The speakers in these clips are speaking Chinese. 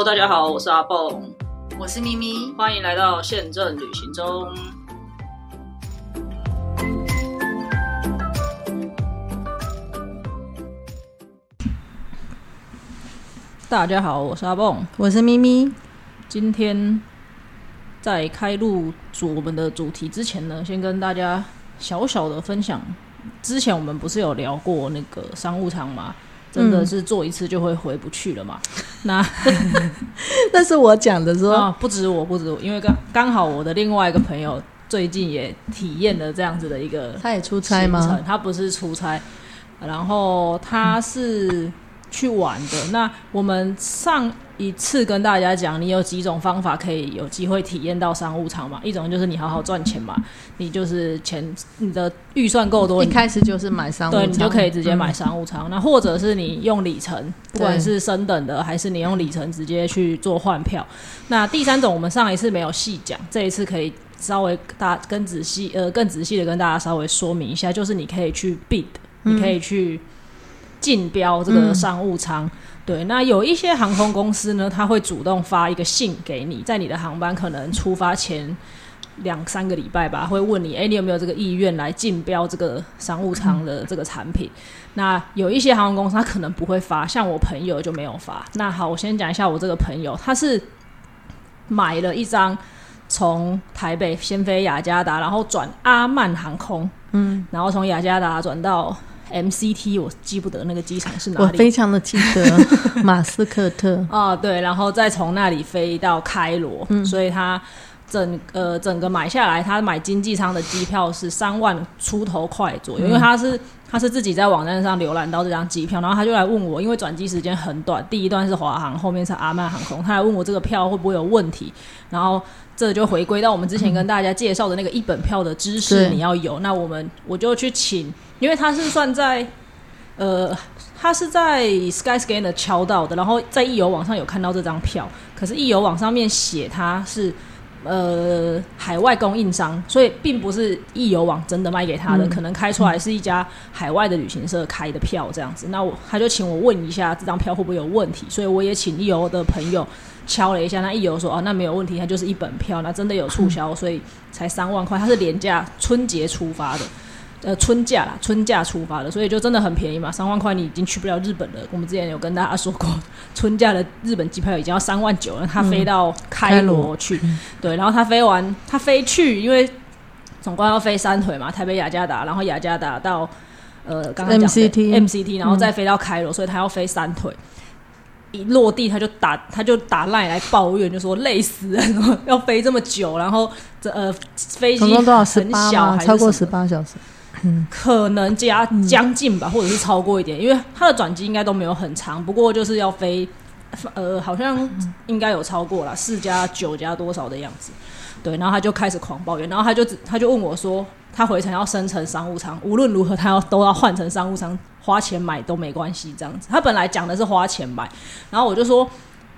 Hello，大家好，我是阿蹦，我是咪咪，欢迎来到宪政旅行中。大家好，我是阿蹦，我是咪咪。今天在开录主我们的主题之前呢，先跟大家小小的分享。之前我们不是有聊过那个商务舱吗？真的是做一次就会回不去了嘛？那 那是我讲的说，啊，不止我，不止我，因为刚刚好我的另外一个朋友最近也体验了这样子的一个，他也出差吗？他不是出差，然后他是。去玩的那我们上一次跟大家讲，你有几种方法可以有机会体验到商务舱嘛？一种就是你好好赚钱嘛，你就是钱你的预算够多，一开始就是买商务舱，对你就可以直接买商务舱。那或者是你用里程，不管是升等的还是你用里程直接去做换票。那第三种我们上一次没有细讲，这一次可以稍微大更仔细呃更仔细的跟大家稍微说明一下，就是你可以去 bid，你可以去。竞标这个商务舱，对，那有一些航空公司呢，他会主动发一个信给你，在你的航班可能出发前两三个礼拜吧，会问你，哎，你有没有这个意愿来竞标这个商务舱的这个产品？那有一些航空公司他可能不会发，像我朋友就没有发。那好，我先讲一下我这个朋友，他是买了一张从台北先飞雅加达，然后转阿曼航空，嗯，然后从雅加达转到。MCT 我记不得那个机场是哪里，我非常的记得 马斯克特。啊，对，然后再从那里飞到开罗，所以他整呃整个买下来，他买经济舱的机票是三万出头块左右，因为他是他是自己在网站上浏览到这张机票，然后他就来问我，因为转机时间很短，第一段是华航，后面是阿曼航空，他来问我这个票会不会有问题，然后这就回归到我们之前跟大家介绍的那个一本票的知识，你要有，那我们我就去请。因为他是算在，呃，他是在 Skyscanner 敲到的，然后在易游网上有看到这张票，可是易游网上面写他是呃海外供应商，所以并不是易游网真的卖给他的，可能开出来是一家海外的旅行社开的票这样子。那我他就请我问一下这张票会不会有问题，所以我也请易游的朋友敲了一下，那易游说哦那没有问题，它就是一本票，那真的有促销，所以才三万块，它是廉价春节出发的。呃，春假啦，春假出发的，所以就真的很便宜嘛，三万块你已经去不了日本了。我们之前有跟大家说过，春假的日本机票已经要三万九了。他飞到开罗去，对，然后他飞完，他飞去，因为总共要飞三腿嘛，台北雅加达，然后雅加达到呃刚刚讲的 MCT，然后再飞到开罗，所以他要飞三腿。一落地他就打，他就打赖来抱怨，就说累死了，要飞这么久，然后这呃飞机很小，超过十八小时。可能加将近吧，或者是超过一点，因为它的转机应该都没有很长，不过就是要飞，呃，好像应该有超过了四加九加多少的样子。对，然后他就开始狂抱怨，然后他就他就问我说，他回程要升成商务舱，无论如何他要都要换成商务舱，花钱买都没关系这样子。他本来讲的是花钱买，然后我就说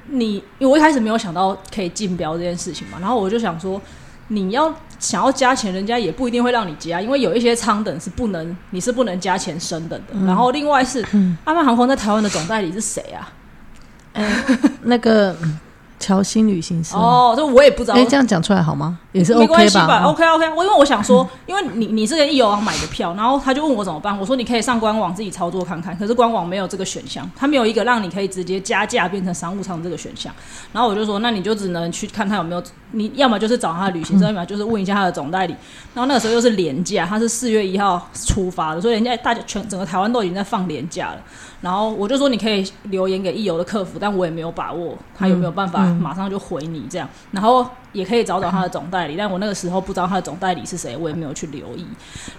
你，因为我一开始没有想到可以竞标这件事情嘛，然后我就想说。你要想要加钱，人家也不一定会让你加，因为有一些舱等是不能，你是不能加钱升等的。然后另外是，阿曼航空在台湾的总代理是谁啊？那个。乔欣旅行社哦，这我也不知道。哎，这样讲出来好吗？也是没关系吧？OK OK。我因为我想说，因为你你是跟易游网买的票，然后他就问我怎么办。我说你可以上官网自己操作看看，可是官网没有这个选项，他没有一个让你可以直接加价变成商务舱这个选项。然后我就说，那你就只能去看他有没有，你要么就是找他的旅行社，要么就是问一下他的总代理。然后那个时候又是廉价，他是四月一号出发的，所以人家大家全整个台湾都已经在放廉价了。然后我就说你可以留言给易游的客服，但我也没有把握他有没有办法马上就回你这样。然后也可以找找他的总代理，但我那个时候不知道他的总代理是谁，我也没有去留意。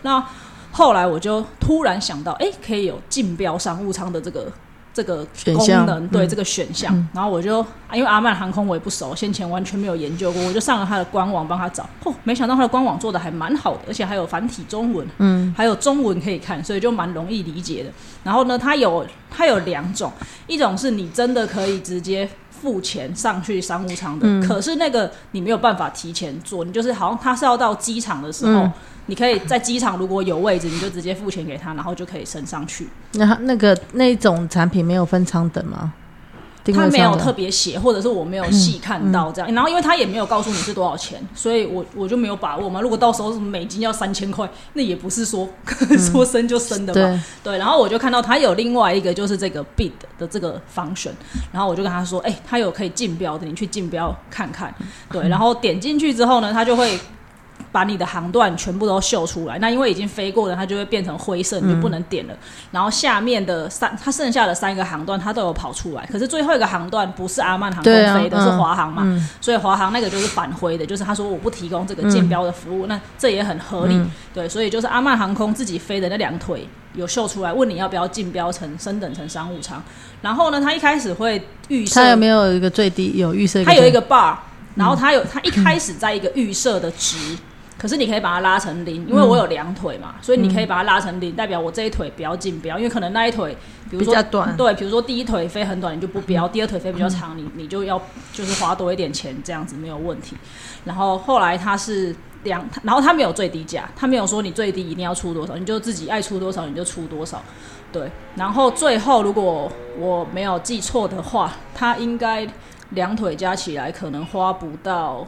那后来我就突然想到，哎，可以有竞标商务舱的这个。这个功能对这个选项，然后我就因为阿曼航空我也不熟，先前完全没有研究过，我就上了他的官网帮他找，嚯，没想到他的官网做的还蛮好的，而且还有繁体中文，嗯，还有中文可以看，所以就蛮容易理解的。然后呢，它有它有两种，一种是你真的可以直接付钱上去商务舱的，可是那个你没有办法提前做，你就是好像他是要到机场的时候。你可以在机场如果有位置，你就直接付钱给他，然后就可以升上去。那那个那种产品没有分舱等吗？他没有特别写，或者是我没有细看到嗯这样。然后因为他也没有告诉你是多少钱，所以我我就没有把握嘛。如果到时候什么美金要三千块，那也不是说、说升就升的嘛。嗯对，对，然后我就看到他有另外一个就是这个 bid 的这个方选，然后我就跟他说，哎、他有可以竞标的，你去竞标看看。对，然后点进去之后呢，他就会。把你的航段全部都秀出来，那因为已经飞过了，它就会变成灰色，你就不能点了。然后下面的三，它剩下的三个航段它都有跑出来，可是最后一个航段不是阿曼航空飞的，是嗯华航嘛，嗯所以华航那个就是反灰的，就是他说我不提供这个竞标的服务，那这也很合理。嗯对，所以就是阿曼航空自己飞的那两腿有秀出来，问你要不要竞标成升等成商务舱。然后呢，他一开始会预设，他有没有一个最低有预设？他有一个 bar，然后他有他一开始在一个预设的值。可是你可以把它拉成零，因为我有两腿嘛，所以你可以把它拉成零，代表我这一腿不要竞标，因为可能那一腿，比如说比较短对，比如说第一腿飞很短，你就不标；第二腿飞比较长，你你就要就是花多一点钱，这样子没有问题。然后后来他是两，然后他没有最低价，他没有说你最低一定要出多少，你就自己爱出多少你就出多少。对，然后最后如果我没有记错的话，他应该两腿加起来可能花不到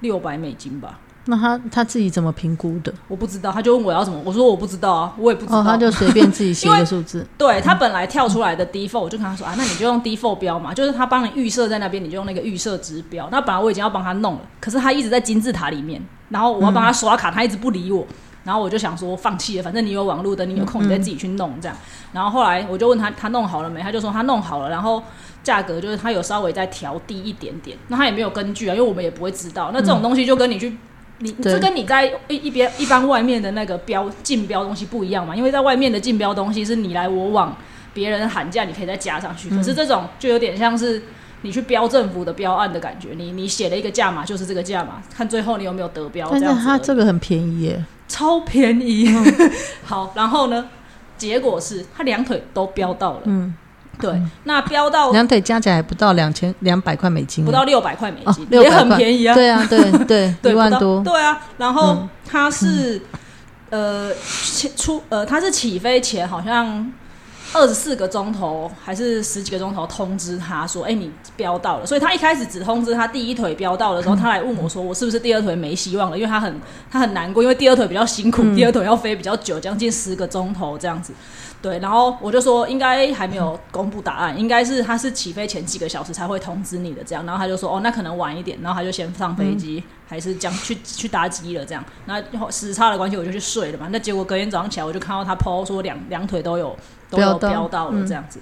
六百美金吧。那他他自己怎么评估的？我不知道，他就问我要怎么，我说我不知道啊，我也不知道。哦，他就随便自己写一个 数字。对他本来跳出来的 default，我就跟他说啊，那你就用 default 标嘛，就是他帮你预设在那边，你就用那个预设值标。那本来我已经要帮他弄了，可是他一直在金字塔里面，然后我要帮他刷卡，他一直不理我，然后我就想说放弃了，反正你有网络的，你有空你再自己去弄这样。然后后来我就问他，他弄好了没？他就说他弄好了，然后价格就是他有稍微再调低一点点，那他也没有根据啊，因为我们也不会知道。那这种东西就跟你去。你对这跟你在一一边一般外面的那个标竞标东西不一样嘛？因为在外面的竞标东西是你来我往，别人喊价你可以再加上去。可是这种就有点像是你去标政府的标案的感觉，你你写了一个价码就是这个价码，看最后你有没有得标。但是这样子而已他这个很便宜耶，超便宜。好，然后呢，结果是他两腿都标到了。嗯，对，那标到两腿加起来不到两千两百块美金，不到六百块美哦金，，也很便宜啊。对啊，对 对，对，一万多，对啊，然后嗯它是、呃起出呃，它是起飞前好像二十四个钟头还是十几个钟头通知他说，哎、你飙到了。所以他一开始只通知他第一腿飙到的时候，他来问我说，我是不是第二腿没希望了？因为他很他很难过，因为第二腿比较辛苦，第二腿要飞比较久，将近十个钟头这样子。对，然后我就说应该还没有公布答案，应该是他是起飞前几个小时才会通知你的这样。然后他就说哦，那可能晚一点，然后他就先上飞机，还是将去去搭机了这样。那时差的关系，我就去睡了嘛。那结果隔天早上起来，我就看到他 PO 说两两腿都有都有飙到了这样子。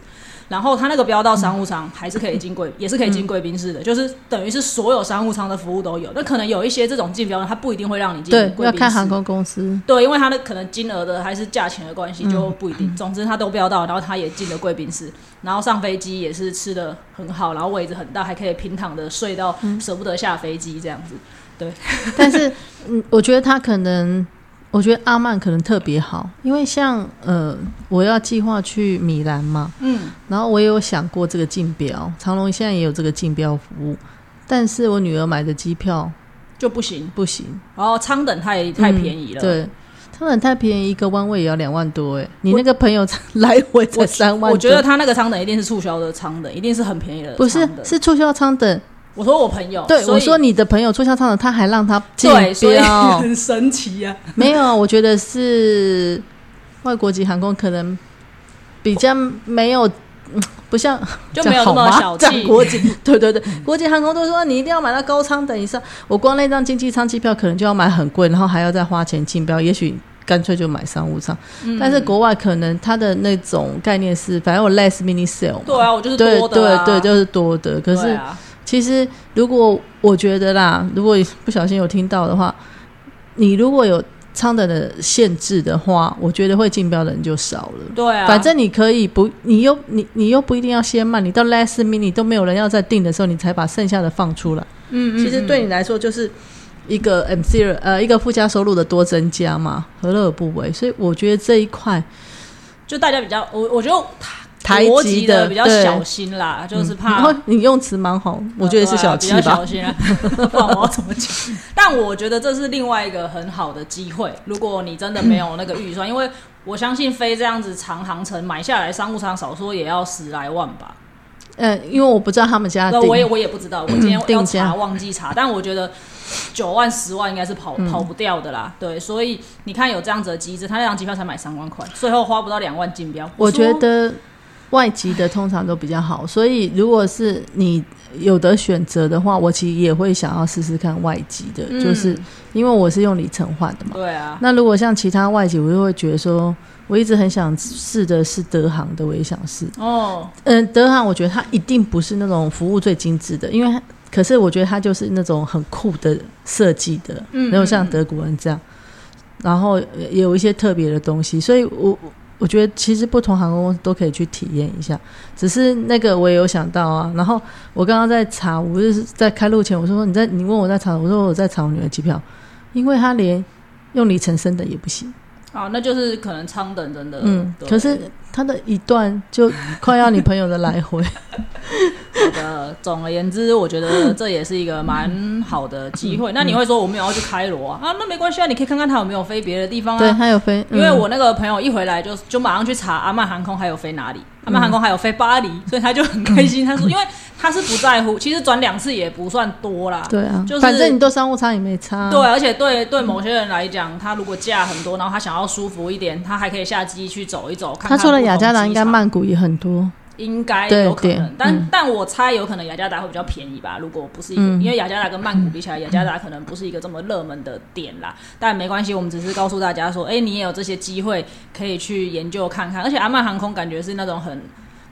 然后他那个标到商务舱还是可以进贵，也是可以进贵宾室的，就是等于是所有商务舱的服务都有。那可能有一些这种竞标的，他不一定会让你进贵宾室，要看航空公司，对，因为他的可能金额的还是价钱的关嗯系，就不一定。总之他都标到，然后他也进了贵宾室，然后上飞机也是吃的很好，然后位置很大，还可以平躺的睡到嗯舍不得下飞机这样子。对但是嗯，我觉得他可能，我觉得阿曼可能特别好，因为像呃，我要计划去米兰嘛，嗯，然后我也有想过这个竞标，长隆现在也有这个竞标服务，但是我女儿买的机票就不行。不行，然后舱等太太便宜了，嗯对。他们太便宜，一个弯位也要两万多哎！你那个朋友才 来回才三万多，我觉得他那个舱等一定是促销的舱等，一定是很便宜的不是是促销舱等。我说我朋友，对，我说你的朋友促销舱的，他还让他竞对，所以标，很神奇啊。没有啊？我觉得是外国籍航空可能比较没有，嗯不像就没有那么小气。讲国际，对对对，国际航空都说你一定要买到高舱等以上，我光那张经济舱机票可能就要买很贵，然后还要再花钱竞标，也许。干脆就买商务舱，嗯。但是国外可能它的那种概念是，反正我 less mini sale 嘛，对啊，我就是对多的、啊，对对，就是多的。可是其实如果我觉得啦，如果不小心有听到的话，你如果有舱等的限制的话，我觉得会竞标的人就少了。对啊，反正你可以不，你又你你又不一定要先卖，你到 last mini 都没有人要再订的时候，你才把剩下的放出来。嗯，嗯其实对你来说就是一个 M C 呃一个附加收入的多增加嘛，何乐而不为？所以我觉得这一块就大家比较，我我觉得台国籍籍的比较小心啦，就是嗯怕然后你用词蛮好，我觉得是小气吧比较小。心啊，不然我要怎么讲？但我觉得这是另外一个很好的机会，如果你真的没有那个预算，因为我相信飞这样子长航程买下来商务舱少说也要十来万吧。嗯，因为我不知道他们家那我也我也不知道，我今天要查忘记查，但我觉得九万十万应该是跑嗯跑不掉的啦。对，所以你看有这样子的机制，他那张机票才买三万块，最后花不到两万竞标。我觉得外籍的通常都比较好，所以如果是你有的选择的话，我其实也会想要试试看外籍的，嗯就是因为我是用里程换的嘛。对啊，那如果像其他外籍，我就会觉得说，我一直很想试的是德航的，我也想试。哦，嗯，德航我觉得它一定不是那种服务最精致的，因为可是我觉得它就是那种很酷的设计的，嗯没有像德国人这样，然后也有一些特别的东西，所以我我觉得其实不同航空公司都可以去体验一下。只是那个我也有想到啊，然后我刚刚在查，我就是在开路前我说你在你问我在查，我说我在查我女儿机票，因为她连用里程升的也不行。啊，那就是可能舱等真的，嗯，可是他的一段就快要你朋友的来回，好的，总而言之，我觉得这也是一个蛮好的机嗯会。那你会说我没有要去开罗啊？啊，那没关系啊，你可以看看他有没有飞别的地方啊对啊。他有飞，因为嗯我那个朋友一回来就就马上去查阿曼航空还有飞哪里，阿曼航空还有飞巴黎，所以他就很开心。他说，因为他是不在乎，其实转两次也不算多啦。对啊，就是反正你都商务舱也没差，对，而且对对某些人来讲，他如果假很多，然后他想要舒服一点，他还可以下机去走一走。看看他除了雅加达，应该曼谷也很多，应该对有可能，但、嗯。但我猜有可能雅加达会比较便宜吧。如果不是一个，嗯。因为雅加达跟曼谷比起来，雅加达可能不是一个这么热门的点啦。但没关系，我们只是告诉大家说，哎、你也有这些机会可以去研究看看。而且阿曼航空感觉是那种很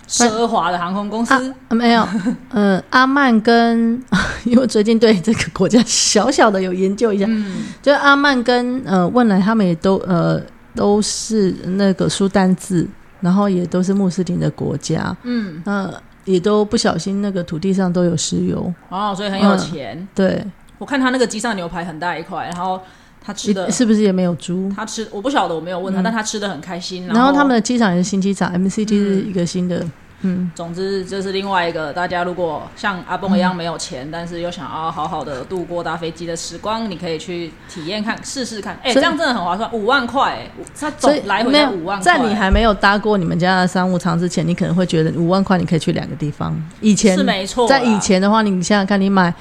奢华的航空公司，啊没有，嗯，阿曼跟 因为最近对这个国家小小的有研究一下，嗯，就阿曼跟呃汶莱他们也都呃都是那个苏丹字，然后也都是穆斯林的国家，嗯，呃，也都不小心那个土地上都有石油，哦，所以很有钱。对，我看他那个机上牛排很大一块，然后他吃的。是不是也没有猪？他吃我不晓得，我没有问他，但他吃的很开心。然后他们的机场也是新机场，MCT 是一个新的，嗯，总之，这是另外一个大家如果像阿蹦一样没有钱，但是又想要好好的度过搭飞机的时光，你可以去体验看、试试看。哎、这样真的很划算，五万块、哎，它总来回五万块。在你还没有搭过你们家的商务舱之前，你可能会觉得五万块你可以去两个地方。以前是没错，在以前的话，你想想看，你买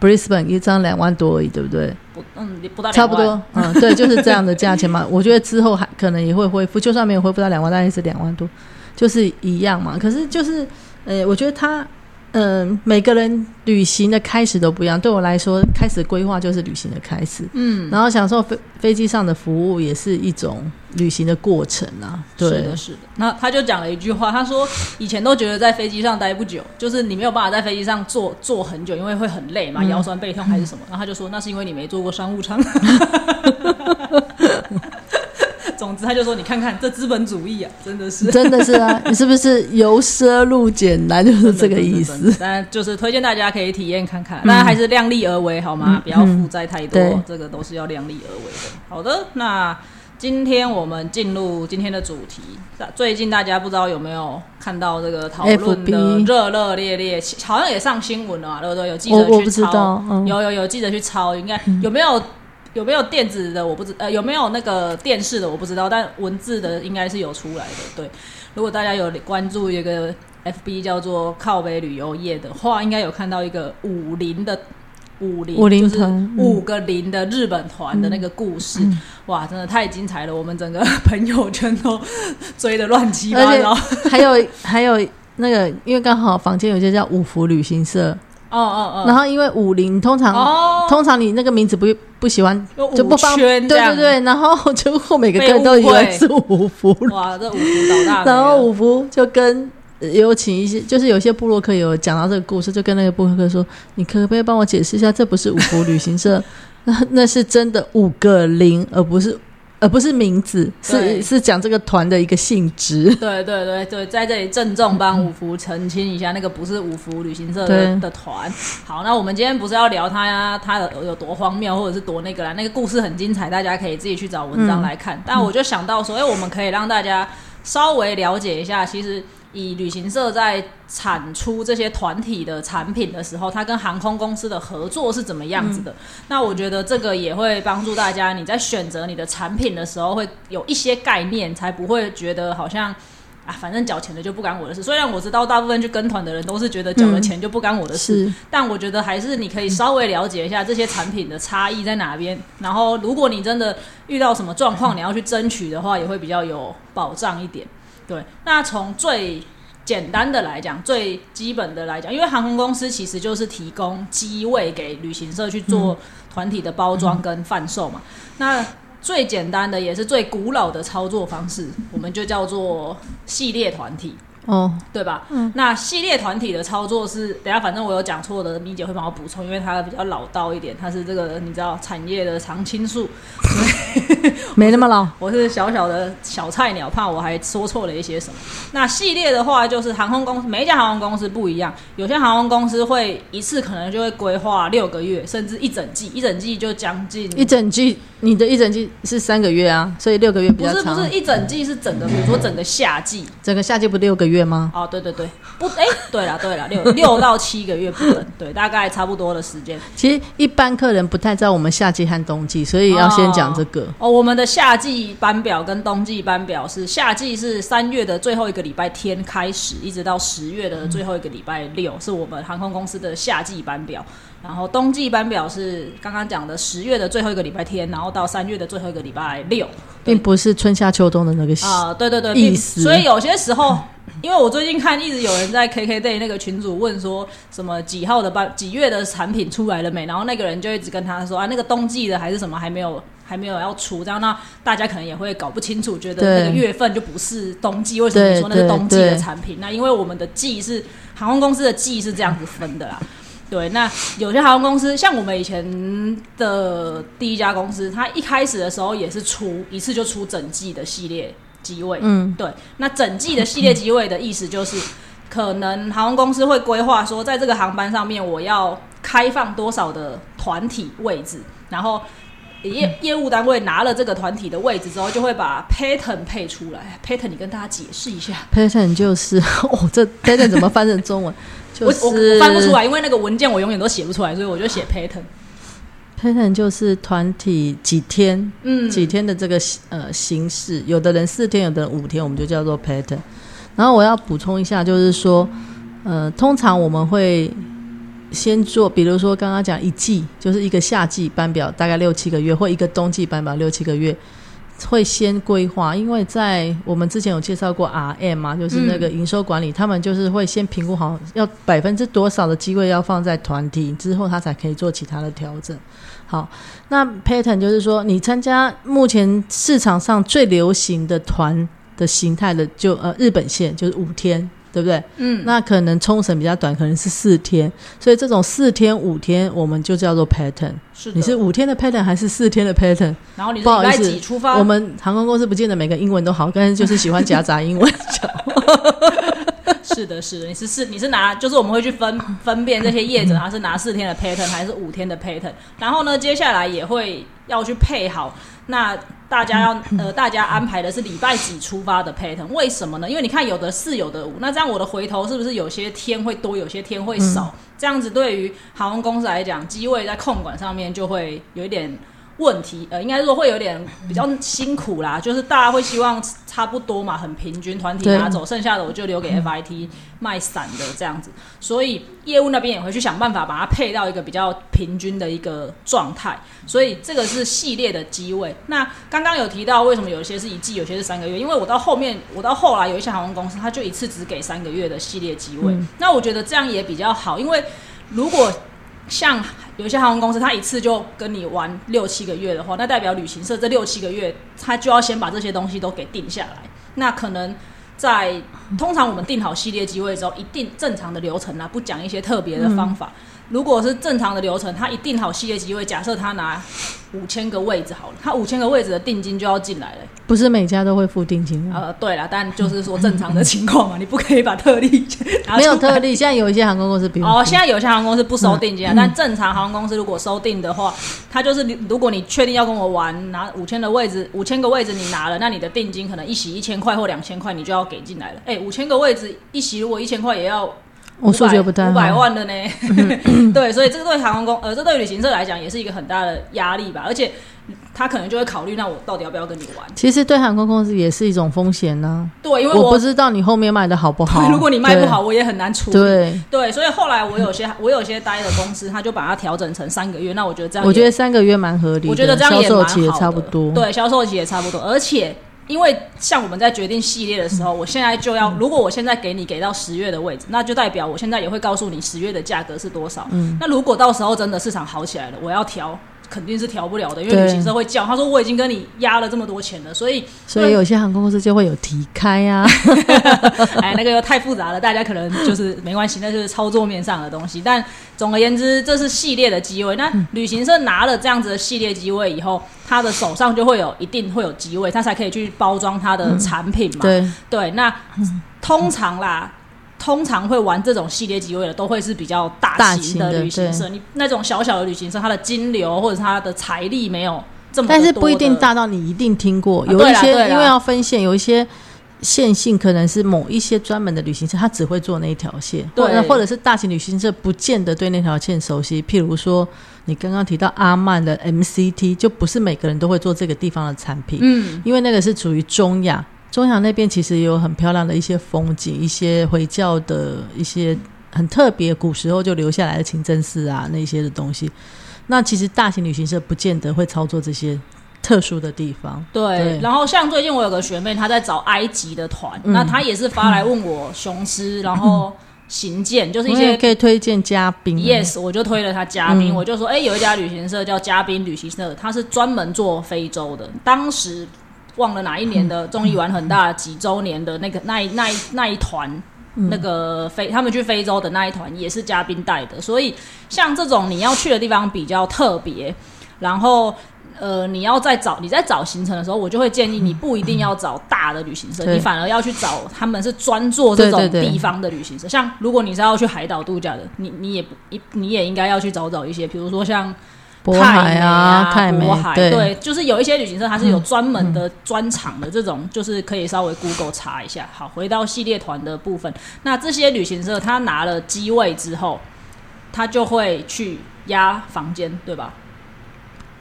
Brisbane 一张两万多而已，对不对？不嗯不到差不多，嗯，对，就是这样的价钱嘛。我觉得之后还可能也会恢复，就算没有恢复到两万，大概是两万多，就是一样嘛。可是就是，呃，我觉得他，嗯、每个人旅行的开始都不一样。对我来说，开始规划就是旅行的开始，嗯，然后享受飞飞机上的服务也是一种旅行的过程啊。对是的，，是的。那他就讲了一句话，他说以前都觉得在飞机上待不久，就是你没有办法在飞机上坐坐很久，因为会很累嘛，嗯腰酸背痛还是什么。然后他就说那是因为你没坐过商务舱。总之，他就说你看看这资本主义啊，真的是。真的是啊，你是不是由奢入俭难，就是这个意思。但就是推荐大家可以体验看看，当然还是量力而为，好吗？嗯不要负债太多，对这个都是要量力而为的。好的，那今天我们进入今天的主题。最近大家不知道有没有看到这个讨论的热热烈烈，好像也上新闻了嘛，对不对？有记者去抄有有有记者去抄，应该有没有？有没有电子的我不知呃有没有那个电视的我不知道，但文字的应该是有出来的。对，如果大家有关注一个 FB 叫做靠北旅游业的话，应该有看到一个五零的五零五零就是团嗯五个零的日本团的那个故事，嗯哇，真的太精彩了！我们整个朋友圈都追的乱七八糟。还有还有那个，因为刚好房间有一些叫五福旅行社，哦哦哦，然后因为五零通常、哦，通常你那个名字不不喜欢就不方圈这样对对对，然后结果每个被客人都以为是五福，哇，这五福老大。然后五福就跟。呃有请一些，就是有些部落客有讲到这个故事，就跟那个部落客说：“你可不可以帮我解释一下，这不是五福旅行社，那那是真的五个零，而不是而不是名字，是是讲这个团的一个性质。对对对对，在这里郑重帮五福澄清一下，那个不是五福旅行社的的团。好，那我们今天不是要聊他呀，他有有多荒谬，或者是多那个啦，那个故事很精彩，大家可以自己去找文章来看。但我就想到说，哎、我们可以让大家稍微了解一下，其实。以旅行社在产出这些团体的产品的时候，它跟航空公司的合作是怎么样子的？那我觉得这个也会帮助大家，你在选择你的产品的时候会有一些概念，才不会觉得好像啊，反正缴钱的就不干我的事。虽然我知道大部分去跟团的人都是觉得缴了钱就不干我的事，但我觉得还是你可以稍微了解一下这些产品的差异在哪边。然后，如果你真的遇到什么状况，你要去争取的话，也会比较有保障一点。对，那从最简单的来讲，最基本的来讲，因为航空公司其实就是提供机位给旅行社去做团体的包装跟贩售嘛。那最简单的也是最古老的操作方式，我们就叫做系列团体。哦，对吧？嗯，那系列团体的操作是，等下反正我有讲错的，米姐会帮我补充，因为它比较老道一点，它是这个你知道产业的常青树，没那么老。我是小小的小菜鸟，怕我还说错了一些什么。那系列的话，就是航空公司每一家航空公司不一样，有些航空公司会一次可能就会规划六个月，甚至一整季，一整季就将近一整季。你的一整季是三个月啊，所以六个月比较长。不是不是，一整季是整个，比如说整个夏季，整个夏季不六个月吗？哦，对对对，不，哎，对了对了，六 六到七个月不等，对，大概差不多的时间。其实一般客人不太知道我们夏季和冬季，所以要先讲这个。哦，我们的夏季班表跟冬季班表是夏季是三月的最后一个礼拜天开始，一直到十月的最后一个礼拜六，是我们航空公司的夏季班表。然后冬季班表是刚刚讲的十月的最后一个礼拜天，然后到三月的最后一个礼拜六，并不是春夏秋冬的那个啊，对对对，意思。所以有些时候，因为我最近看一直有人在 KKday 那个群组问说什么几号的班几月的产品出来了没，然后那个人就一直跟他说啊，那个冬季的还是什么还没有还没有要出，这样那大家可能也会搞不清楚，觉得那个月份就不是冬季，为什么你说那是冬季的产品？那因为我们的季是航空公司的季是这样子分的啦。对，那有些航空公司，像我们以前的第一家公司，它一开始的时候也是出一次就出整季的系列机位。嗯，对。那整季的系列机位的意思就是，可能航空公司会规划说，在这个航班上面，我要开放多少的团体位置，然后业 业务单位拿了这个团体的位置之后，就会把 pattern 配出来。pattern，你跟大家解释一下。pattern 就是 哦，这 pattern 怎么翻成中文？我我翻不出来，因为那个文件我永远都写不出来，所以我就写 pattern。pattern 就是团体几天，嗯，几天的这个呃形式，有的人四天，有的人五天，我们就叫做 pattern。然后我要补充一下，就是说，呃，通常我们会先做，比如说刚刚讲一季，就是一个夏季班表，大概六七个月，或一个冬季班表六七个月。会先规划，因为在我们之前有介绍过 RM 嘛，就是那个营收管理，他们就是会先评估好要百分之多少的机会要放在团体之后，他才可以做其他的调整。好，那 pattern 就是说，你参加目前市场上最流行的团的形态的，就呃日本线就是五天。对不对？嗯，那可能冲绳比较短，可能是四天，所以这种四天、五天，我们就叫做 pattern。是，你是五天的 pattern 还是四天的 pattern？然后你是礼拜几出发？我们航空公司不见得每个英文都好，但是就是喜欢夹杂英文讲。是的，是的，你是是你是拿，就是我们会去分分辨这些业者，他是拿四天的 pattern 还是五天的 pattern。然后呢，接下来也会要去配好那。大家要呃，大家安排的是礼拜几出发的 pattern？为什么呢？因为你看有的四，有的五，那这样我的回头是不是有些天会多，有些天会少？这样子对于航空公司来讲，机位在控管上面就会有一点。问题呃，应该说会有点比较辛苦啦，就是大家会希望差不多嘛，很平均，团体拿走，剩下的我就留给 FIT 卖散的这样子，所以业务那边也会去想办法把它配到一个比较平均的一个状态，所以这个是系列的机位。那刚刚有提到为什么有些是一季，有些是三个月，因为我到后面，我到后来有一些航空公司，他就一次只给三个月的系列机位，那我觉得这样也比较好，因为如果像有些航空公司，他一次就跟你玩六七个月的话，那代表旅行社这六七个月，他就要先把这些东西都给定下来。那可能在通常我们定好系列机位之后，一定正常的流程啊，不讲一些特别的方法。如果是正常的流程，他一定好系列机会，假设他拿五千个位置好了，他五千个位置的定金就要进来了。不是每家都会付定金呃，对了，但就是说正常的情况嘛，你不可以把特例没有特例。现在有一些航空公司比，哦，现在有些航空公司不收定金啊，但正常航空公司如果收定的话，他就是如果你确定要跟我玩，拿五千的位置，五千个位置你拿了，那你的定金可能一席一千块或两千块，你就要给进来了。哎，五千个位置一席如果一千块也要。我数学不太五百万的呢，对，所以这个对航空公呃，这对旅行社来讲也是一个很大的压力吧。而且他可能就会考虑，那我到底要不要跟你玩？其实对航空公司也是一种风险呢、对，因为我我不知道你后面卖的好不好。如果你卖不好，我也很难处理。对，对，所以后来我有些我有些待的公司，他就把它调整成三个月。那我觉得这样，我觉得三个月蛮合理的，我觉得这样也蛮好的差不多。对，销售期也差不多。而且因为像我们在决定系列的时候，我现在就要，如果我现在给你给到十月的位置，那就代表我现在也会告诉你十月的价格是多少。嗯那如果到时候真的市场好起来了，我要调。肯定是调不了的，因为旅行社会叫。他说我已经跟你压了这么多钱了，所以所以有些航空公司就会有提开啊，哎，那个又太复杂了，大家可能就是没关系，那就是操作面上的东西。但总而言之，这是系列的机位。那旅行社拿了这样子的系列机位以后，他的手上就会有一定会有机位，他才可以去包装他的产品嘛。对，对，那通常啦。通常会玩这种系列机位的，都会是比较大型的旅行社。你那种小小的旅行社，它的金流或者它的财力没有这么但是不一定大到你一定听过，啊有一些因为要分线，有一些线性可能是某一些专门的旅行社，他只会做那一条线，对或者或者是大型旅行社不见得对那条线熟悉。譬如说，你刚刚提到阿曼的 MCT，就不是每个人都会做这个地方的产品，嗯，因为那个是属于中亚。中亚那边其实也有很漂亮的一些风景，一些回教的一些很特别，古时候就留下来的清真寺啊那些的东西。那其实大型旅行社不见得会操作这些特殊的地方。对，对然后像最近我有个学妹，她在找埃及的团，嗯那她也是发来问我雄狮，然后行健，就是一些可以推荐嘉宾啊。yes，我就推了她嘉宾，嗯我就说，哎、有一家旅行社叫嘉宾旅行社，它是专门做非洲的，当时。忘了哪一年的综艺玩很大几周年的那个那一那一那一团，嗯。那个非他们去非洲的那一团也是嘉宾带的，所以像这种你要去的地方比较特别，然后呃你要在找你在找行程的时候，我就会建议你不一定要找大的旅行社，你反而要去找他们是专做这种地方的旅行社。像如果你是要去海岛度假的，你你也不你你也应该要去找找一些，比如说像。渤海啊，泰泰美美啊，渤海对对，就是有一些旅行社它是有专门的专场的，这种就是可以稍微 Google 查一下。好，回到系列团的部分，那这些旅行社他拿了机位之后，他就会去压房间，对吧？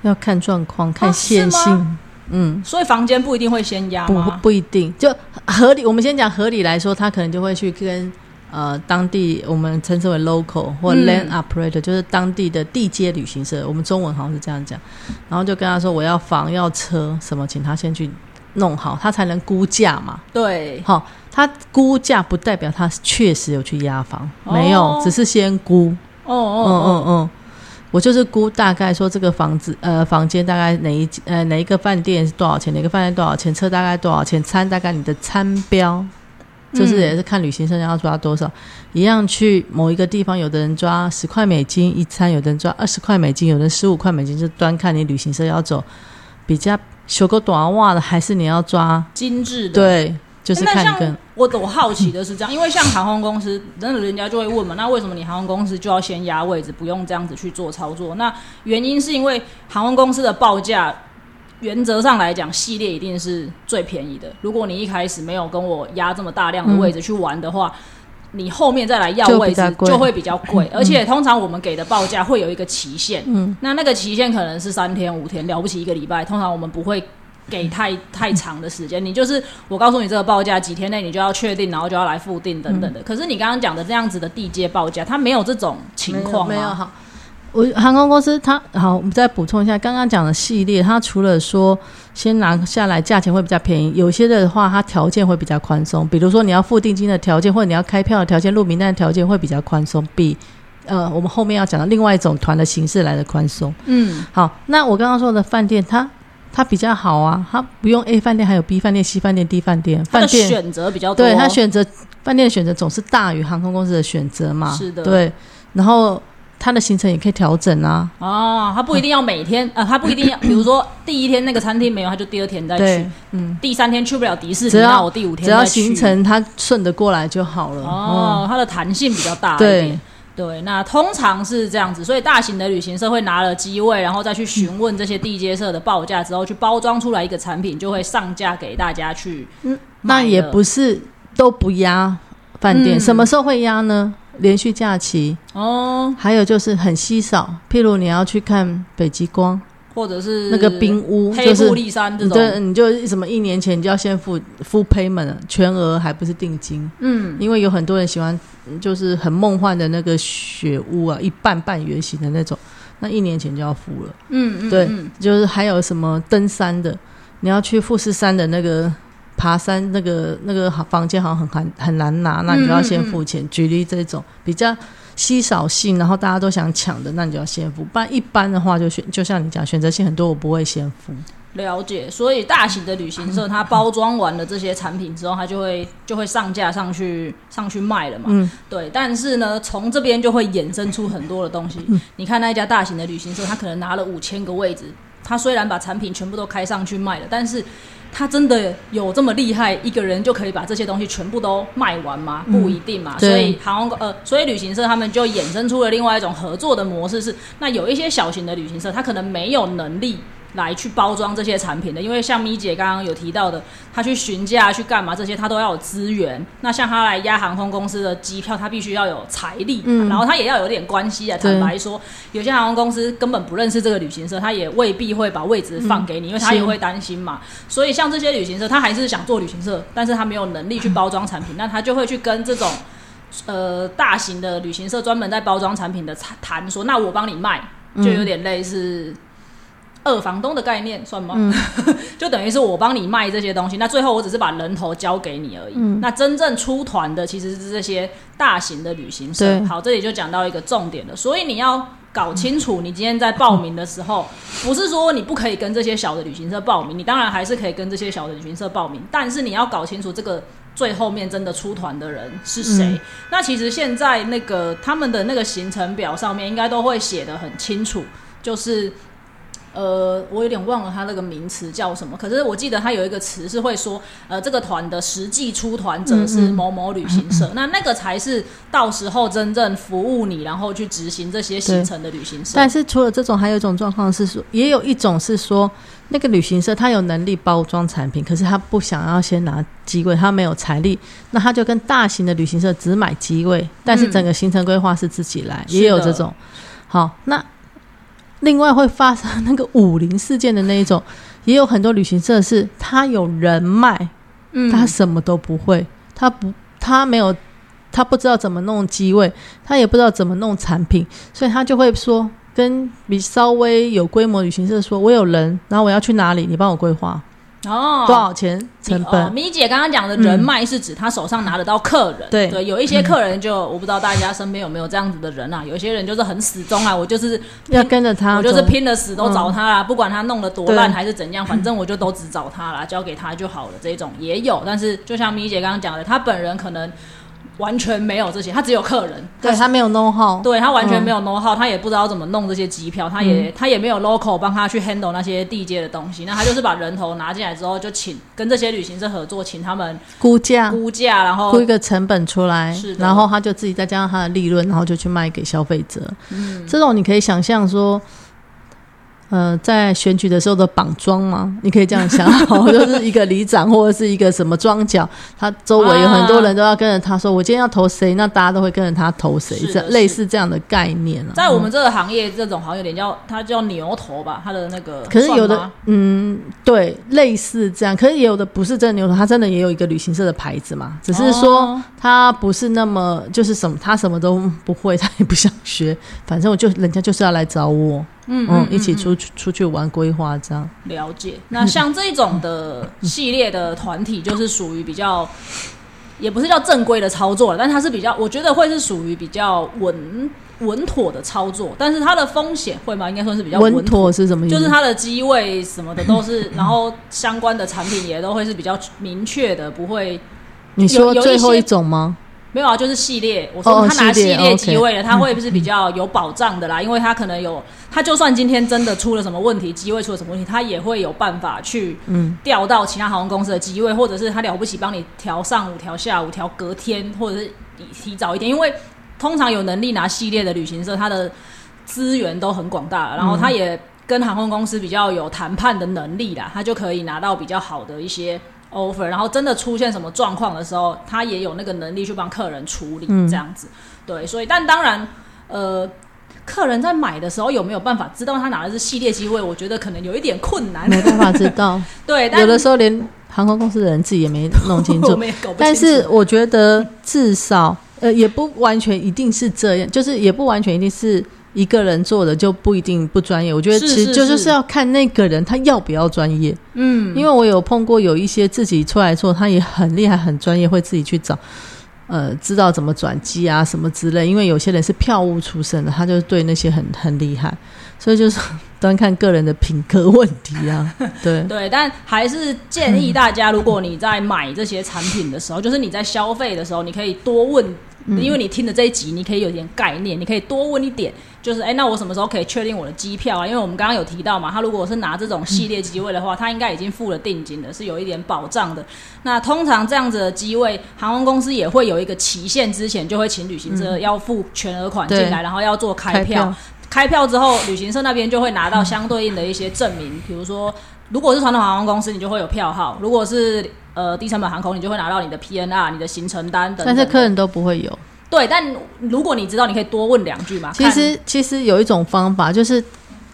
要看状况，看线性。嗯，所以房间不一定会先压不？不一定，就合理。我们先讲合理来说，他可能就会去跟呃当地我们称之为 local 或嗯 land operator，、就是当地的地接旅行社，我们中文好像是这样讲。然后就跟他说我要房要车什么，请他先去弄好，他才能估价嘛。对，好，他估价不代表他确实有去押房，哦没有，只是先估。哦哦哦哦，嗯嗯，我就是估大概说这个房子呃房间大概哪一呃哪一个饭店是多少钱，哪个饭店多少钱，车大概多少钱，餐大概你的餐标。就是嗯也是看旅行社要抓多少，一样去某一个地方，有的人抓十块美金一餐，有的人抓二十块美金，有的人十五块美金，就端看你旅行社要走比较修个短袜的，还是你要抓精致的。对，就是看跟我我好奇的是这样，因为像航空公司，真的人家就会问嘛，那为什么你航空公司就要先压位置，不用这样子去做操作？那原因是因为航空公司的报价。原则上来讲，系列一定是最便宜的。如果你一开始没有跟我压这么大量的位置去玩的话，你后面再来要位置就会比较贵。而且通常我们给的报价会有一个期限，嗯，那那个期限可能是三天、五天，了不起一个礼拜。通常我们不会给太太长的时间，你就是我告诉你这个报价，几天内你就要确定，然后就要来付定等等的。可是你刚刚讲的这样子的地接报价，它没有这种情况吗？没有好。我航空公司它好，我们再补充一下，刚刚讲的系列，它除了说先拿下来价钱会比较便宜，有些的话它条件会比较宽松，比如说你要付定金的条件，或者你要开票的条件、录名单的条件会比较宽松，比呃我们后面要讲的另外一种团的形式来的宽松。嗯，好，那我刚刚说的饭店，它它比较好啊，它不用 A 饭店，还有 B 饭店、C 饭店、D 饭店，饭店选择比较多。对它选择饭店的选择总是大于航空公司的选择嘛？是的对。然后他的行程也可以调整啊，哦，他不一定要每天，呃，他不一定要，比如说第一天那个餐厅没有，他就第二天再去对。，嗯，第三天去不了迪士尼，那我第五天只要行程他顺得过来就好了。哦，它的弹性比较大一对点。对，那通常是这样子，所以大型的旅行社会拿了机位，然后再去询问这些地接社的报价之后，去包装出来一个产品，就会上架给大家去嗯，那也不是都不压饭店，嗯什么时候会压呢？连续假期，哦还有就是很稀少，譬如你要去看北极光，或者是那个冰屋，黑就是布利山这种，对，你就什么一年前你就要先付付 payment 了全额，还不是定金。嗯，因为有很多人喜欢，嗯就是很梦幻的那个雪屋啊，一半半圆形的那种，那一年前就要付了。嗯嗯，对嗯就是还有什么登山的，你要去富士山的那个爬山那个那个房间好像很很很难拿，那你就要先付钱。举例这种比较稀少性，然后大家都想抢的，那你就要先付。不然一般的话就选，就像你讲，选择性很多，我不会先付。了解，所以大型的旅行社，它包装完了这些产品之后，它就会就会上架上去上去卖了嘛。嗯，对。但是呢，从这边就会衍生出很多的东西。你看那一家大型的旅行社，它可能拿了五千个位置，它虽然把产品全部都开上去卖了，但是它真的有这么厉害，一个人就可以把这些东西全部都卖完吗？不一定嘛。对所以航空呃，所以旅行社他们就衍生出了另外一种合作的模式是，那有一些小型的旅行社，他可能没有能力。来去包装这些产品的，因为像咪姐刚刚有提到的，她去询价去干嘛这些，她都要有资源。那像她来压航空公司的机票，她必须要有财力，嗯然后她也要有点关系啊。坦白说，有些航空公司根本不认识这个旅行社，他也未必会把位置放给你，因为他也会担心嘛。所以像这些旅行社，他还是想做旅行社，但是他没有能力去包装产品，那他就会去跟这种。呃，大型的旅行社专门在包装产品的谈说，那我帮你卖，就有点类似二房东的概念，算吗？嗯 就等于是我帮你卖这些东西，那最后我只是把人头交给你而已。嗯那真正出团的其实是这些大型的旅行社对。好，这里就讲到一个重点了，所以你要搞清楚，你今天在报名的时候，不是说你不可以跟这些小的旅行社报名，你当然还是可以跟这些小的旅行社报名，但是你要搞清楚这个。最后面真的出团的人是谁？嗯那其实现在那个他们的那个行程表上面应该都会写的很清楚，就是呃，我有点忘了它那个名词叫什么，可是我记得它有一个词是会说，呃，这个团的实际出团者是某某旅行社，那那个才是到时候真正服务你，然后去执行这些行程的旅行社。但是除了这种，还有一种状况是说，也有一种是说，那个旅行社他有能力包装产品，可是他不想要先拿机位，他没有财力，那他就跟大型的旅行社只买机位，但是整个行程规划是自己来，也有这种。好，那另外会发生那个武林事件的那一种，也有很多旅行社是他有人脉，嗯。他什么都不会，他不，他没有，他不知道怎么弄机位，他也不知道怎么弄产品，所以他就会说，跟比稍微有规模旅行社说，我有人，然后我要去哪里，你帮我规划哦。多少钱成哦本，米姐刚刚讲的人脉是指他手上拿得到客人，对。对，有一些客人就我不知道大家身边有没有这样子的人啊，有些人就是很死忠啊，我就是要跟着他，我就是拼了死都找他啦，不管他弄得多烂还是怎样，反正我就都只找他啦，交给他就好了。这种也有，但是就像米姐刚刚讲的，他本人可能完全没有这些，他只有客人，对他没有 know how，对他完全没有，有 know how，、他也不知道怎么弄这些机票，他也、他也没有 local 帮他去 handle 那些地接的东西，那他就是把人头拿进来之后，就请跟这些旅行社合作，请他们估价。估价，然后估一个成本出来是，然后他就自己再加上他的利润，然后就去卖给消费者。嗯，这种你可以想象说，呃，在选举的时候的绑桩吗？你可以这样想，哦 就是一个里长或者是一个什么庄脚，他周围有很多人都要跟着他说，我今天要投谁，那大家都会跟着他投谁这类似这样的概念啊。在我们这个行业，这种好像有点叫它叫牛头吧，它的那个可是有的，嗯，对，类似这样。可是也有的不是真的牛头，他真的也有一个旅行社的牌子嘛，只是说哦他不是那么就是什么，他什么都不会，他也不想学，反正我就人家就是要来找我，嗯嗯，一起出去出去玩规划这样。了解。那像这种的系列的团体，就是属于比较，也不是叫正规的操作了，但它是比较，我觉得会是属于比较稳稳妥的操作，但是它的风险会吗？应该算是比较稳稳妥是什么意思？就是它的机位什么的都是，然后相关的产品也都会是比较明确的，不会你说最后一种吗？没有啊，就是系列。我哦说他拿系列机位的，OK 他会不是比较有保障的啦？因为他可能有，他就算今天真的出了什么问题，机位出了什么问题，他也会有办法去嗯调到其他航空公司的机位，或者是他了不起帮你调上午、调下午、调隔天，或者是提早一点。因为通常有能力拿系列的旅行社，他的资源都很广大，然后他也跟航空公司比较有谈判的能力啦，他就可以拿到比较好的一些 offer，然后真的出现什么状况的时候，他也有那个能力去帮客人处理嗯这样子。对，所以但当然，呃。客人在买的时候有没有办法知道他拿的是系列机位？我觉得可能有一点困难，没办法知道。对，有的时候连航空公司的人自己也没弄清楚。但是我觉得至少呃，也不完全一定是这样，就是也不完全一定是。一个人做的就不一定不专业，我觉得其实就是要看那个人他要不要专业。嗯，因为我有碰过有一些自己出来做，他也很厉害、很专业，会自己去找，呃，知道怎么转机啊什么之类。因为有些人是票务出身的，他就对那些很很厉害，所以就是 端看个人的品格问题啊。对 对，但还是建议大家，如果你在买这些产品的时候，就是你在消费的时候，你可以多问。因为你听的这一集，你可以有点概念，你可以多问一点，就是哎，那我什么时候可以确定我的机票啊？因为我们刚刚有提到嘛，他如果是拿这种系列机位的话，他应该已经付了定金的，是有一点保障的。那通常这样子的机位，航空公司也会有一个期限，之前就会请旅行社要付全额款进来，然后要做开票。开票之后，旅行社那边就会拿到相对应的一些证明，比如说，如果是传统航空公司，你就会有票号；如果是呃，低成本航空，你就会拿到你的 PNR、你的行程单等。但是客人都不会有。对，但如果你知道，你可以多问两句嘛。其实，其实有一种方法，就是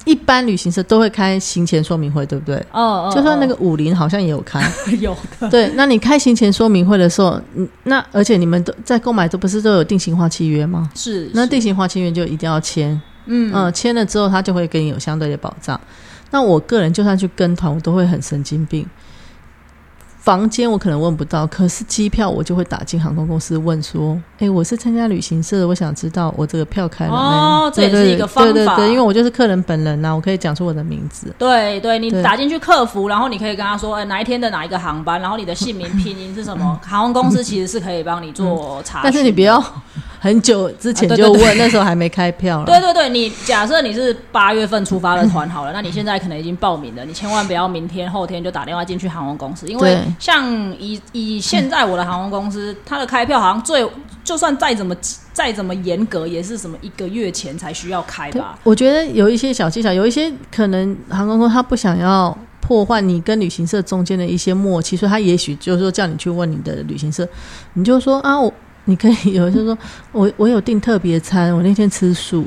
一般旅行社都会开行前说明会，对不对？哦哦。就算那个五林好像也有开。有的。对，那你开行前说明会的时候，嗯，那而且你们都在购买都不是都有定型化契约吗？是。那定型化契约就一定要签。嗯嗯，签了之后，他就会给你有相对的保障。那我个人就算去跟团，我都会很神经病。房间我可能问不到，可是机票我就会打进航空公司问说：“哎，我是参加旅行社的，我想知道我这个票开了没？”哦，这也是一个方法。对对对，因为我就是客人本人呐，我可以讲出我的名字。对对，你打进去客服，然后你可以跟他说：“哎，哪一天的哪一个航班？然后你的姓名 拼音是什么？”航空公司其实是可以帮你做查。但是你不要很久之前就问，那时候还没开票。对对对，你假设你是八月份出发的团好了，那你现在可能已经报名了，你千万不要明天后天就打电话进去航空公司，因为像以以现在我的航空公司，它的开票好像最就算再怎么再怎么严格，也是什么一个月前才需要开吧。我觉得有一些小技巧，有一些可能航空公司他不想要破坏你跟旅行社中间的一些默契，所以他也许就是说叫你去问你的旅行社，你就说啊，我你可以有就是说我我有订特别餐，我那天吃素。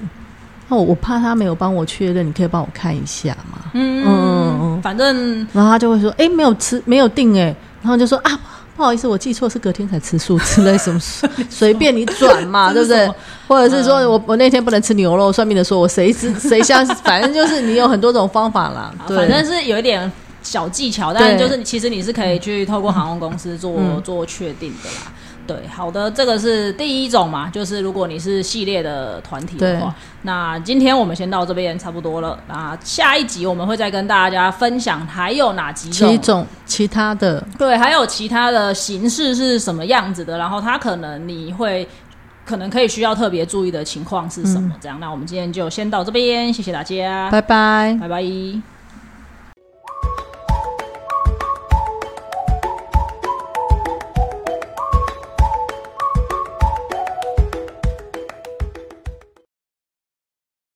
那我怕他没有帮我确认，你可以帮我看一下嘛？嗯嗯嗯，反正然后他就会说，哎，没有吃，没有订，哎，然后就说啊，不好意思，我记错，是隔天才吃素之类什么，随便你转嘛，对不对？或者是说我我那天不能吃牛肉，算命的说我谁知 谁相信，反正就是你有很多种方法啦，反正是有一点小技巧，但就是其实你是可以去透过航空公司做做确定的啦。对，好的，这个是第一种嘛，就是如果你是系列的团体的话，那今天我们先到这边差不多了。那下一集我们会再跟大家分享还有哪几种其他的，对，还有其他的形式是什么样子的，然后它可能你会可能可以需要特别注意的情况是什么？这样，那我们今天就先到这边，谢谢大家，拜拜，拜拜。